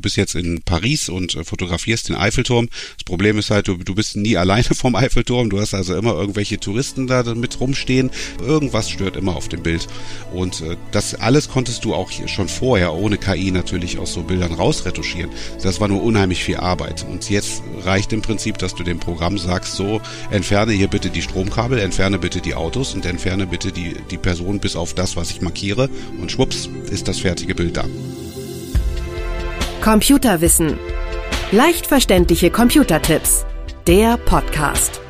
du bist jetzt in Paris und äh, fotografierst den Eiffelturm. Das Problem ist halt, du, du bist nie alleine vom Eiffelturm. Du hast also immer irgendwelche Touristen da mit rumstehen. Irgendwas stört immer auf dem Bild. Und äh, das alles konntest du auch schon vorher ohne KI natürlich aus so Bildern rausretuschieren. Das war nur unheimlich viel Arbeit. Und jetzt reicht im Prinzip, dass du dem Programm sagst, so entferne hier bitte die Stromkabel, entferne bitte die Autos und entferne bitte die, die Person bis auf das, was ich markiere. Und schwupps ist das fertige Bild da. Computerwissen. Leicht verständliche Computertipps. Der Podcast.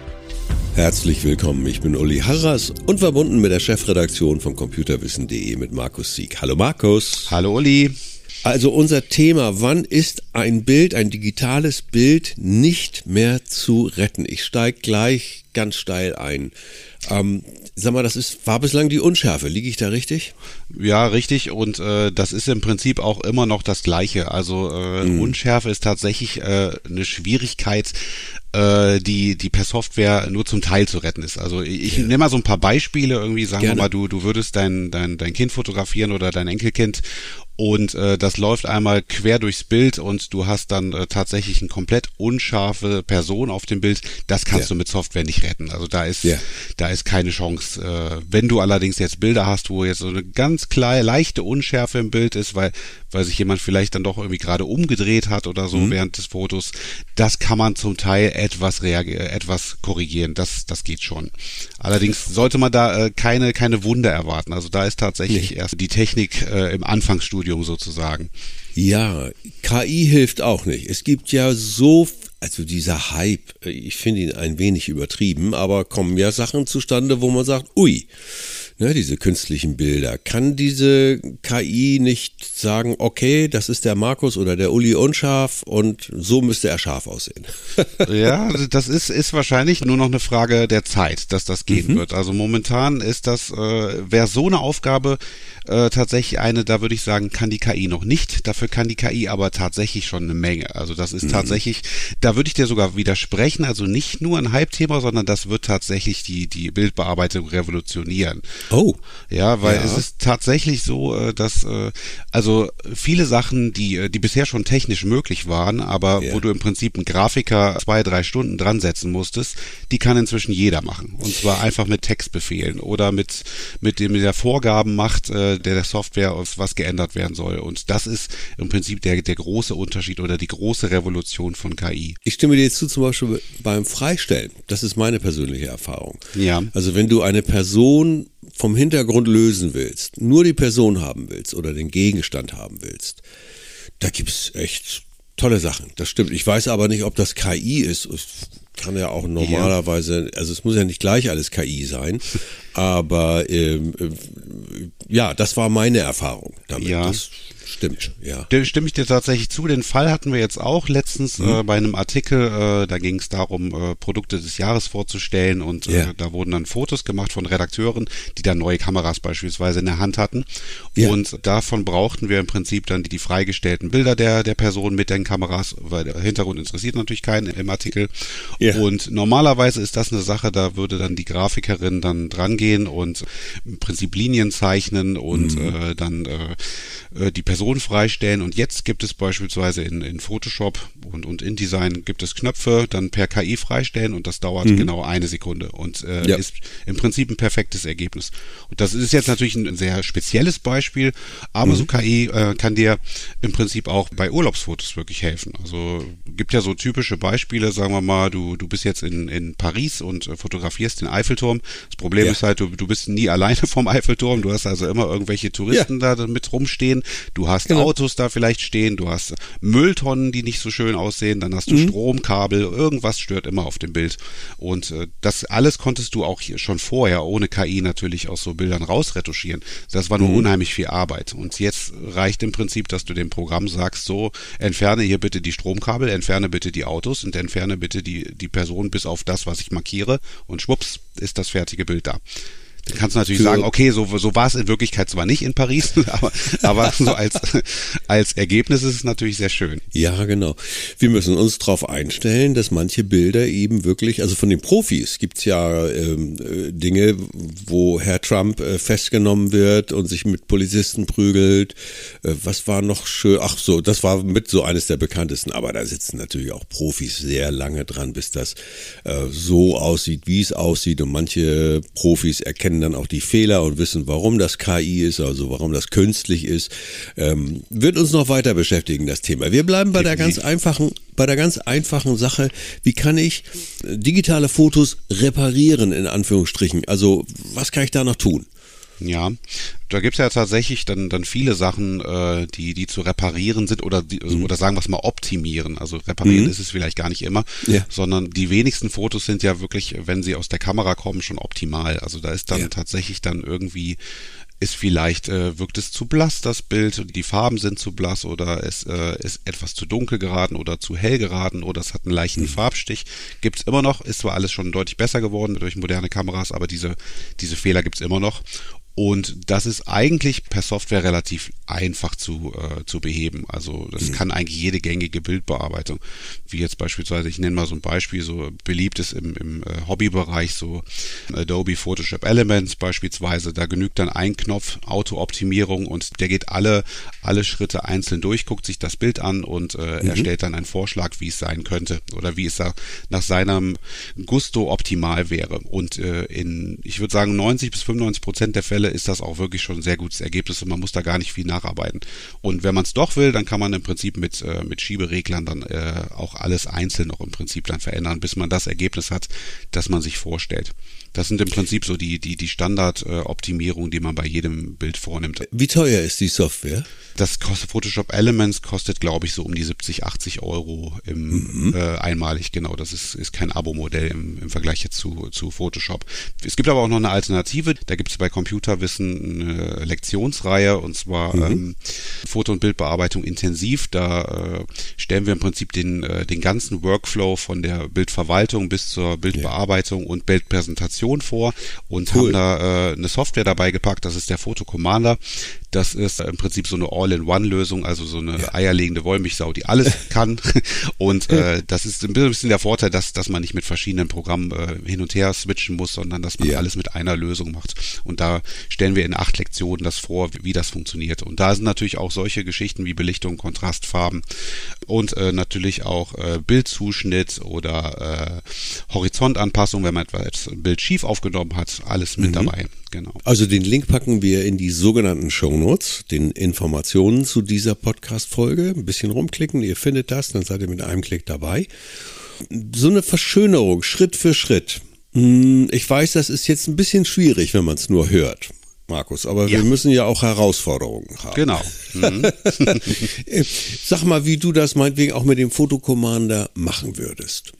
Herzlich willkommen, ich bin Uli Harras und verbunden mit der Chefredaktion von computerwissen.de mit Markus Sieg. Hallo Markus. Hallo Uli. Also unser Thema, wann ist ein Bild, ein digitales Bild nicht mehr zu retten? Ich steige gleich ganz steil ein. Ähm, sag mal, das ist, war bislang die Unschärfe. Liege ich da richtig? Ja, richtig. Und äh, das ist im Prinzip auch immer noch das Gleiche. Also äh, mhm. Unschärfe ist tatsächlich äh, eine Schwierigkeit, äh, die, die per Software nur zum Teil zu retten ist. Also ich ja. nehme mal so ein paar Beispiele, irgendwie sagen Gerne. wir mal, du, du würdest dein, dein, dein Kind fotografieren oder dein Enkelkind und äh, das läuft einmal quer durchs Bild und du hast dann äh, tatsächlich eine komplett unscharfe Person auf dem Bild. Das kannst ja. du mit Software nicht retten. Also da ist, ja. da ist keine Chance. Äh, wenn du allerdings jetzt Bilder hast, wo jetzt so eine ganz kleine, leichte Unschärfe im Bild ist, weil, weil sich jemand vielleicht dann doch irgendwie gerade umgedreht hat oder so mhm. während des Fotos, das kann man zum Teil etwas reagieren, etwas korrigieren. Das, das geht schon. Allerdings sollte man da äh, keine, keine Wunder erwarten. Also da ist tatsächlich nee. erst die Technik äh, im Anfangsstudium Studium sozusagen. Ja, KI hilft auch nicht. Es gibt ja so, also dieser Hype, ich finde ihn ein wenig übertrieben, aber kommen ja Sachen zustande, wo man sagt, ui, ne, diese künstlichen Bilder. Kann diese KI nicht sagen, okay, das ist der Markus oder der Uli unscharf und so müsste er scharf aussehen? ja, also das ist, ist wahrscheinlich nur noch eine Frage der Zeit, dass das gehen mhm. wird. Also momentan ist das, äh, wäre so eine Aufgabe äh, tatsächlich eine, da würde ich sagen, kann die KI noch nicht. Dafür kann die KI aber tatsächlich schon eine Menge. Also das ist mhm. tatsächlich, da würde ich dir sogar widersprechen. Also nicht nur ein Hype-Thema, sondern das wird tatsächlich die, die Bildbearbeitung revolutionieren. Oh. Ja, weil ja. es ist tatsächlich so, äh, dass äh, also viele Sachen, die, äh, die bisher schon technisch möglich waren, aber ja. wo du im Prinzip einen Grafiker zwei, drei Stunden dran setzen musstest, die kann inzwischen jeder machen. Und zwar einfach mit Textbefehlen oder mit, mit dem der Vorgaben macht, der, der Software, was geändert werden soll. Und das ist im Prinzip der, der große Unterschied oder die große Revolution von KI. Ich stimme dir jetzt zu, zum Beispiel beim Freistellen. Das ist meine persönliche Erfahrung. Ja. Also wenn du eine Person vom Hintergrund lösen willst, nur die Person haben willst oder den Gegenstand haben willst, da gibt's echt tolle Sachen. Das stimmt. Ich weiß aber nicht, ob das KI ist. Es kann ja auch normalerweise, also es muss ja nicht gleich alles KI sein, aber ähm, äh, ja, das war meine Erfahrung damit. Ja. Das Stimmt, ja. Da stimme ich dir tatsächlich zu. Den Fall hatten wir jetzt auch letztens mhm. äh, bei einem Artikel. Äh, da ging es darum, äh, Produkte des Jahres vorzustellen und yeah. da wurden dann Fotos gemacht von Redakteuren, die dann neue Kameras beispielsweise in der Hand hatten. Yeah. Und davon brauchten wir im Prinzip dann die, die freigestellten Bilder der, der Person mit den Kameras, weil der Hintergrund interessiert natürlich keinen im Artikel. Yeah. Und normalerweise ist das eine Sache, da würde dann die Grafikerin dann drangehen und im Prinzip Linien zeichnen und mhm. äh, dann äh, äh die Person Person freistellen und jetzt gibt es beispielsweise in, in Photoshop und, und InDesign gibt es Knöpfe, dann per KI freistellen und das dauert mhm. genau eine Sekunde und äh, ja. ist im Prinzip ein perfektes Ergebnis. Und das ist jetzt natürlich ein sehr spezielles Beispiel, aber mhm. so KI äh, kann dir im Prinzip auch bei Urlaubsfotos wirklich helfen. Also gibt ja so typische Beispiele, sagen wir mal, du, du bist jetzt in, in Paris und äh, fotografierst den Eiffelturm. Das Problem ja. ist halt, du, du bist nie alleine vom Eiffelturm, du hast also immer irgendwelche Touristen ja. da mit rumstehen. Du hast genau. Autos da vielleicht stehen, du hast Mülltonnen, die nicht so schön aussehen, dann hast du mhm. Stromkabel, irgendwas stört immer auf dem Bild. Und äh, das alles konntest du auch schon vorher ohne KI natürlich aus so Bildern rausretuschieren. Das war nur mhm. unheimlich viel Arbeit. Und jetzt reicht im Prinzip, dass du dem Programm sagst, so, entferne hier bitte die Stromkabel, entferne bitte die Autos und entferne bitte die, die Person bis auf das, was ich markiere und schwupps, ist das fertige Bild da. Dann kannst du natürlich sagen, okay, so, so war es in Wirklichkeit zwar nicht in Paris, aber, aber so als, als Ergebnis ist es natürlich sehr schön. Ja, genau. Wir müssen uns darauf einstellen, dass manche Bilder eben wirklich, also von den Profis gibt's ja ähm, äh, Dinge, wo Herr Trump äh, festgenommen wird und sich mit Polizisten prügelt. Äh, was war noch schön? Ach so, das war mit so eines der bekanntesten, aber da sitzen natürlich auch Profis sehr lange dran, bis das äh, so aussieht, wie es aussieht und manche Profis erkennen erkennen dann auch die Fehler und wissen, warum das KI ist, also warum das künstlich ist. Ähm, wird uns noch weiter beschäftigen, das Thema. Wir bleiben bei der ganz einfachen, bei der ganz einfachen Sache, wie kann ich digitale Fotos reparieren, in Anführungsstrichen? Also, was kann ich da noch tun? Ja, da gibt's ja tatsächlich dann, dann viele Sachen, äh, die, die zu reparieren sind oder, die, mhm. oder sagen wir es mal optimieren. Also reparieren mhm. ist es vielleicht gar nicht immer, ja. sondern die wenigsten Fotos sind ja wirklich, wenn sie aus der Kamera kommen, schon optimal. Also da ist dann ja. tatsächlich dann irgendwie ist vielleicht, äh, wirkt es zu blass, das Bild, die Farben sind zu blass oder es äh, ist etwas zu dunkel geraten oder zu hell geraten oder es hat einen leichten mhm. Farbstich. Gibt's immer noch, ist zwar alles schon deutlich besser geworden durch moderne Kameras, aber diese, diese Fehler gibt's immer noch. Und das ist eigentlich per Software relativ einfach zu, äh, zu beheben. Also das mhm. kann eigentlich jede gängige Bildbearbeitung, wie jetzt beispielsweise, ich nenne mal so ein Beispiel, so beliebt ist im, im äh, Hobbybereich, so Adobe Photoshop Elements beispielsweise, da genügt dann ein Knopf Auto-Optimierung und der geht alle, alle Schritte einzeln durch, guckt sich das Bild an und äh, mhm. erstellt dann einen Vorschlag, wie es sein könnte oder wie es da nach seinem Gusto optimal wäre. Und äh, in, ich würde sagen, 90 bis 95 Prozent der Fälle Fälle ist das auch wirklich schon ein sehr gutes Ergebnis und man muss da gar nicht viel nacharbeiten. Und wenn man es doch will, dann kann man im Prinzip mit, äh, mit Schiebereglern dann äh, auch alles einzeln noch im Prinzip dann verändern, bis man das Ergebnis hat, das man sich vorstellt. Das sind im Prinzip so die, die, die Standardoptimierungen, die man bei jedem Bild vornimmt. Wie teuer ist die Software? Das kostet Photoshop Elements kostet, glaube ich, so um die 70, 80 Euro im, mhm. äh, einmalig, genau. Das ist, ist kein Abo-Modell im, im Vergleich jetzt zu, zu Photoshop. Es gibt aber auch noch eine Alternative. Da gibt es bei Computerwissen eine Lektionsreihe und zwar mhm. ähm, Foto- und Bildbearbeitung intensiv. Da äh, stellen wir im Prinzip den, äh, den ganzen Workflow von der Bildverwaltung bis zur Bildbearbeitung ja. und Bildpräsentation Installation vor und cool. haben da äh, eine Software dabei gepackt, das ist der Photo Commander. Das ist im Prinzip so eine All-in-One-Lösung, also so eine ja. eierlegende Wollmilchsau, die alles kann. Und äh, das ist ein bisschen der Vorteil, dass, dass man nicht mit verschiedenen Programmen äh, hin und her switchen muss, sondern dass man ja. alles mit einer Lösung macht. Und da stellen wir in acht Lektionen das vor, wie, wie das funktioniert. Und da sind natürlich auch solche Geschichten wie Belichtung, Kontrastfarben und äh, natürlich auch äh, Bildzuschnitt oder äh, Horizontanpassung, wenn man etwas ein Bild schief aufgenommen hat, alles mit mhm. dabei. Genau. Also den Link packen wir in die sogenannten Show Notes, den Informationen zu dieser Podcast-Folge. Ein bisschen rumklicken, ihr findet das, dann seid ihr mit einem Klick dabei. So eine Verschönerung, Schritt für Schritt. Hm, ich weiß, das ist jetzt ein bisschen schwierig, wenn man es nur hört. Markus, aber ja. wir müssen ja auch Herausforderungen haben. Genau. Mhm. Sag mal, wie du das meinetwegen auch mit dem Fotocommander machen würdest.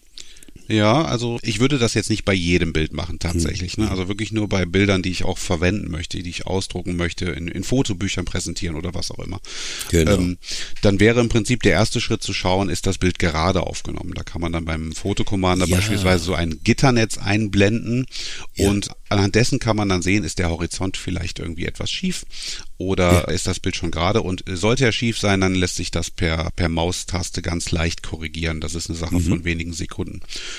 Ja, also ich würde das jetzt nicht bei jedem Bild machen tatsächlich. Ne? Also wirklich nur bei Bildern, die ich auch verwenden möchte, die ich ausdrucken möchte, in, in Fotobüchern präsentieren oder was auch immer. Genau. Ähm, dann wäre im Prinzip der erste Schritt zu schauen, ist das Bild gerade aufgenommen. Da kann man dann beim Fotocommander ja. beispielsweise so ein Gitternetz einblenden ja. und anhand dessen kann man dann sehen, ist der Horizont vielleicht irgendwie etwas schief oder ja. ist das Bild schon gerade und sollte er schief sein, dann lässt sich das per, per Maustaste ganz leicht korrigieren. Das ist eine Sache mhm. von wenigen Sekunden.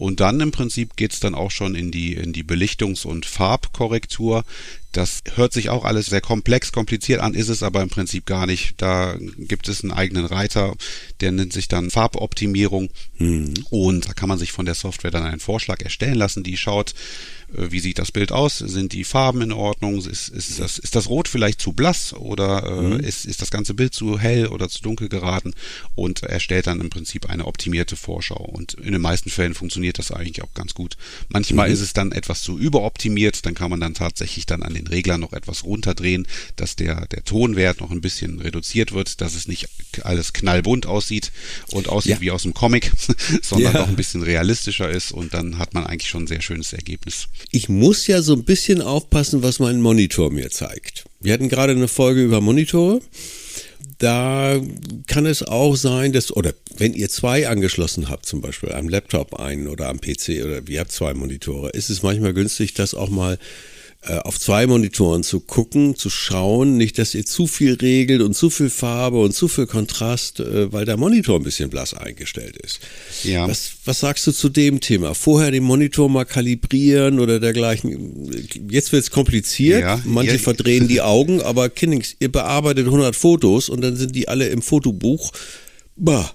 Und dann im Prinzip geht's dann auch schon in die, in die Belichtungs- und Farbkorrektur. Das hört sich auch alles sehr komplex, kompliziert an, ist es aber im Prinzip gar nicht. Da gibt es einen eigenen Reiter, der nennt sich dann Farboptimierung. Mhm. Und da kann man sich von der Software dann einen Vorschlag erstellen lassen, die schaut, äh, wie sieht das Bild aus? Sind die Farben in Ordnung? Ist, ist, das, ist das Rot vielleicht zu blass oder äh, mhm. ist, ist das ganze Bild zu hell oder zu dunkel geraten? Und erstellt dann im Prinzip eine optimierte Vorschau. Und in den meisten Fällen funktioniert das eigentlich auch ganz gut. Manchmal mhm. ist es dann etwas zu überoptimiert, dann kann man dann tatsächlich dann an den Reglern noch etwas runterdrehen, dass der, der Tonwert noch ein bisschen reduziert wird, dass es nicht alles knallbunt aussieht und aussieht ja. wie aus dem Comic, sondern ja. noch ein bisschen realistischer ist und dann hat man eigentlich schon ein sehr schönes Ergebnis ich muss ja so ein bisschen aufpassen, was mein Monitor mir zeigt. Wir hatten gerade eine Folge über Monitore. Da kann es auch sein, dass, oder wenn ihr zwei angeschlossen habt, zum Beispiel am Laptop einen oder am PC oder ihr habt zwei Monitore, ist es manchmal günstig, das auch mal auf zwei Monitoren zu gucken, zu schauen, nicht, dass ihr zu viel regelt und zu viel Farbe und zu viel Kontrast, äh, weil der Monitor ein bisschen blass eingestellt ist. Ja. Was, was sagst du zu dem Thema? Vorher den Monitor mal kalibrieren oder dergleichen. Jetzt wird es kompliziert. Ja, Manche ja. verdrehen die Augen, aber Kinnings, ihr bearbeitet 100 Fotos und dann sind die alle im Fotobuch. Bah.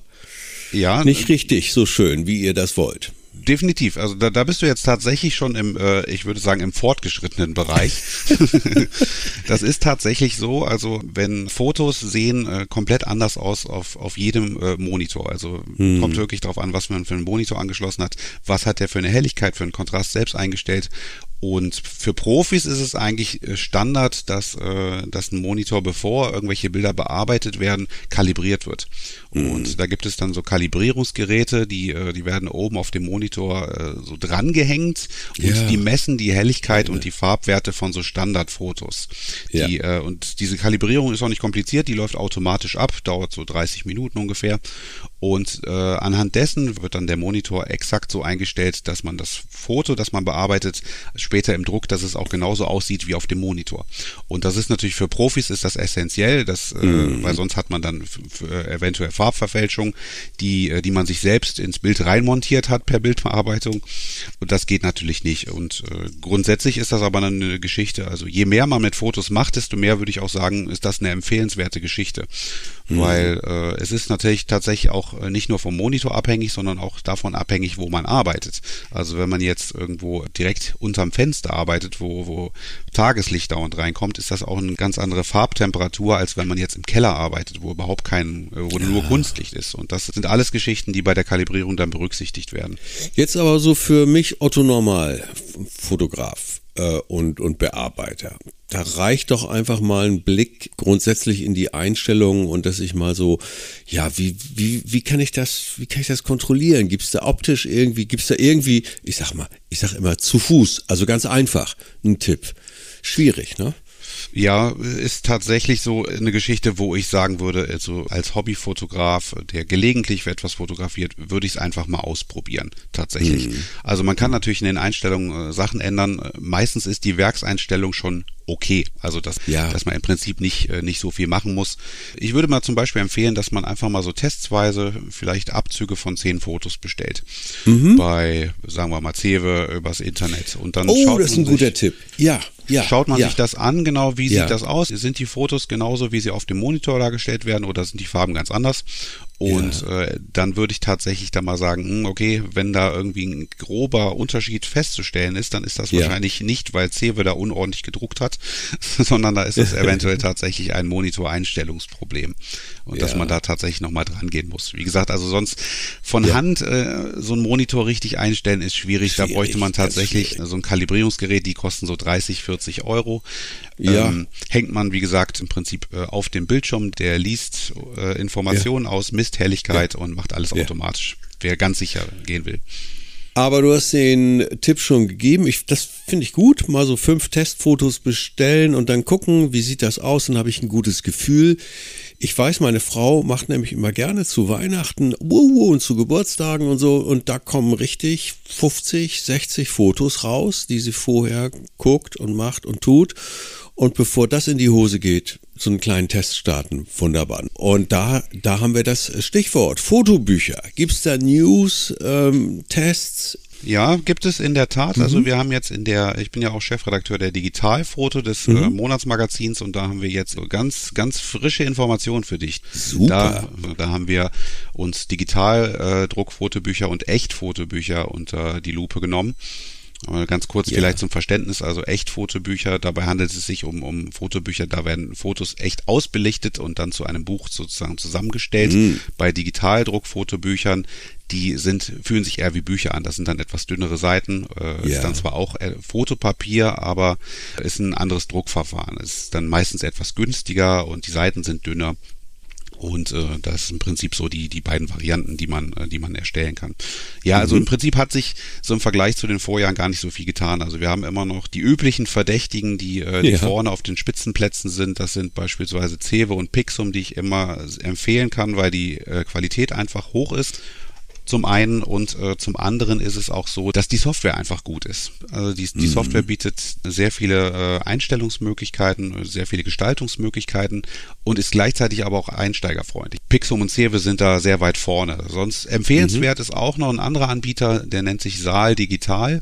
Ja. Nicht richtig so schön, wie ihr das wollt definitiv. Also da, da bist du jetzt tatsächlich schon im, äh, ich würde sagen, im fortgeschrittenen Bereich. das ist tatsächlich so. Also wenn Fotos sehen äh, komplett anders aus auf, auf jedem äh, Monitor. Also hm. kommt wirklich darauf an, was man für einen Monitor angeschlossen hat, was hat der für eine Helligkeit, für einen Kontrast selbst eingestellt und für Profis ist es eigentlich äh, Standard, dass, äh, dass ein Monitor, bevor irgendwelche Bilder bearbeitet werden, kalibriert wird. Mhm. Und da gibt es dann so Kalibrierungsgeräte, die, äh, die werden oben auf dem Monitor so drangehängt und ja. die messen die Helligkeit ja. und die Farbwerte von so Standardfotos. Ja. Die, und diese Kalibrierung ist auch nicht kompliziert, die läuft automatisch ab, dauert so 30 Minuten ungefähr. Und äh, anhand dessen wird dann der Monitor exakt so eingestellt, dass man das Foto, das man bearbeitet, später im Druck, dass es auch genauso aussieht wie auf dem Monitor. Und das ist natürlich für Profis ist das essentiell, das, äh, mhm. weil sonst hat man dann eventuell Farbverfälschung, die, äh, die man sich selbst ins Bild reinmontiert hat per Bildverarbeitung. Und das geht natürlich nicht. Und äh, grundsätzlich ist das aber eine Geschichte. Also je mehr man mit Fotos macht, desto mehr würde ich auch sagen, ist das eine empfehlenswerte Geschichte. Mhm. Weil äh, es ist natürlich tatsächlich auch äh, nicht nur vom Monitor abhängig, sondern auch davon abhängig, wo man arbeitet. Also wenn man jetzt irgendwo direkt unterm Fenster arbeitet, wo, wo Tageslicht dauernd reinkommt, ist das auch eine ganz andere Farbtemperatur, als wenn man jetzt im Keller arbeitet, wo überhaupt kein, wo ja. nur Kunstlicht ist. Und das sind alles Geschichten, die bei der Kalibrierung dann berücksichtigt werden. Jetzt aber so für mich Otto Normal Fotograf äh, und, und Bearbeiter. Da reicht doch einfach mal ein Blick grundsätzlich in die Einstellungen und dass ich mal so, ja, wie, wie, wie kann ich das, wie kann ich das kontrollieren? Gibt es da optisch irgendwie, gibt es da irgendwie, ich sag mal, ich sag immer zu Fuß, also ganz einfach, ein Tipp. Schwierig, ne? Ja, ist tatsächlich so eine Geschichte, wo ich sagen würde, also als Hobbyfotograf, der gelegentlich etwas fotografiert, würde ich es einfach mal ausprobieren, tatsächlich. Mhm. Also man kann natürlich in den Einstellungen äh, Sachen ändern. Meistens ist die Werkseinstellung schon okay. Also dass, ja. dass man im Prinzip nicht, äh, nicht so viel machen muss. Ich würde mal zum Beispiel empfehlen, dass man einfach mal so testsweise vielleicht Abzüge von zehn Fotos bestellt. Mhm. Bei, sagen wir mal, Cewe übers Internet. Und dann oh, das ist ein guter Tipp. Ja. Ja, schaut man ja. sich das an, genau wie ja. sieht das aus? Sind die Fotos genauso, wie sie auf dem Monitor dargestellt werden oder sind die Farben ganz anders? Und ja. äh, dann würde ich tatsächlich da mal sagen, hm, okay, wenn da irgendwie ein grober Unterschied festzustellen ist, dann ist das ja. wahrscheinlich nicht, weil Cewe da unordentlich gedruckt hat, sondern da ist es eventuell tatsächlich ein Monitoreinstellungsproblem. Und ja. dass man da tatsächlich nochmal dran gehen muss. Wie gesagt, also sonst von Hand äh, so ein Monitor richtig einstellen ist schwierig. schwierig da bräuchte man tatsächlich so ein Kalibrierungsgerät, die kosten so 30, 40 Euro. Ja. Ähm, hängt man, wie gesagt, im Prinzip äh, auf dem Bildschirm, der liest äh, Informationen aus, misst Helligkeit ja. und macht alles ja. automatisch, wer ganz sicher gehen will. Aber du hast den Tipp schon gegeben. Ich, das finde ich gut. Mal so fünf Testfotos bestellen und dann gucken, wie sieht das aus. Dann habe ich ein gutes Gefühl. Ich weiß, meine Frau macht nämlich immer gerne zu Weihnachten und zu Geburtstagen und so. Und da kommen richtig 50, 60 Fotos raus, die sie vorher guckt und macht und tut. Und bevor das in die Hose geht, so einen kleinen Test starten. Wunderbar. Und da, da haben wir das Stichwort. Fotobücher. Gibt es da News, ähm, Tests? Ja, gibt es in der Tat. Also mhm. wir haben jetzt in der, ich bin ja auch Chefredakteur der Digitalfoto des äh, mhm. äh, Monatsmagazins und da haben wir jetzt ganz, ganz frische Informationen für dich. Super. Da, da haben wir uns Digitaldruckfotobücher äh, und Echtfotobücher unter die Lupe genommen. Ganz kurz yeah. vielleicht zum Verständnis, also Echtfotobücher, dabei handelt es sich um, um Fotobücher, da werden Fotos echt ausbelichtet und dann zu einem Buch sozusagen zusammengestellt. Mm. Bei Digitaldruckfotobüchern, die sind, fühlen sich eher wie Bücher an. Das sind dann etwas dünnere Seiten, äh, yeah. ist dann zwar auch äh, Fotopapier, aber ist ein anderes Druckverfahren. Ist dann meistens etwas günstiger und die Seiten sind dünner. Und äh, das ist im Prinzip so die, die beiden Varianten, die man, äh, die man erstellen kann. Ja, also mhm. im Prinzip hat sich so im Vergleich zu den Vorjahren gar nicht so viel getan. Also wir haben immer noch die üblichen Verdächtigen, die, äh, die ja. vorne auf den Spitzenplätzen sind. Das sind beispielsweise Cewe und Pixum, die ich immer empfehlen kann, weil die äh, Qualität einfach hoch ist. Zum einen und äh, zum anderen ist es auch so, dass die Software einfach gut ist. Also die, die mhm. Software bietet sehr viele äh, Einstellungsmöglichkeiten, sehr viele Gestaltungsmöglichkeiten und ist gleichzeitig aber auch einsteigerfreundlich. Pixum und Cewe sind da sehr weit vorne. Sonst empfehlenswert mhm. ist auch noch ein anderer Anbieter, der nennt sich Saal Digital.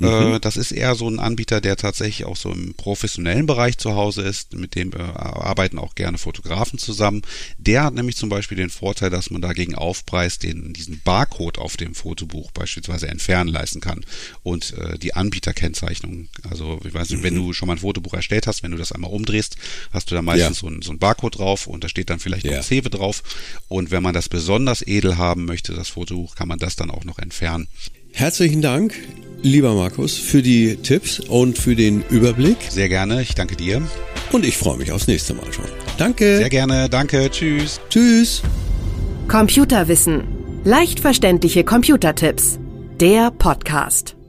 Mhm. Äh, das ist eher so ein Anbieter, der tatsächlich auch so im professionellen Bereich zu Hause ist. Mit dem äh, arbeiten auch gerne Fotografen zusammen. Der hat nämlich zum Beispiel den Vorteil, dass man dagegen Aufpreis den, diesen Barcode auf dem Fotobuch beispielsweise entfernen leisten kann. Und äh, die Anbieterkennzeichnung. Also, ich weiß nicht, mhm. wenn du schon mal ein Fotobuch erstellt hast, wenn du das einmal umdrehst, hast du da meistens ja. so, ein, so ein Barcode drauf und da steht dann vielleicht ja. noch Cewe drauf. Und wenn man das besonders edel haben möchte, das Fotobuch, kann man das dann auch noch entfernen. Herzlichen Dank, lieber Markus, für die Tipps und für den Überblick. Sehr gerne, ich danke dir. Und ich freue mich aufs nächste Mal schon. Danke. Sehr gerne, danke, tschüss. Tschüss. Computerwissen. Leicht verständliche Computertipps. Der Podcast.